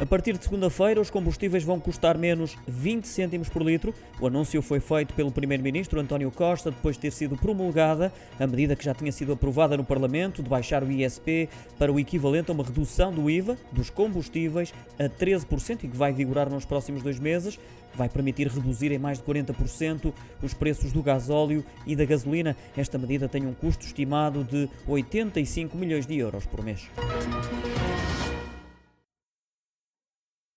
A partir de segunda-feira, os combustíveis vão custar menos 20 cêntimos por litro. O anúncio foi feito pelo Primeiro-Ministro António Costa depois de ter sido promulgada a medida que já tinha sido aprovada no Parlamento de baixar o ISP para o equivalente a uma redução do IVA dos combustíveis a 13% e que vai vigorar nos próximos dois meses. Vai permitir reduzir em mais de 40% os preços do gasóleo e da gasolina. Esta medida tem um custo estimado de 85 milhões de euros por mês.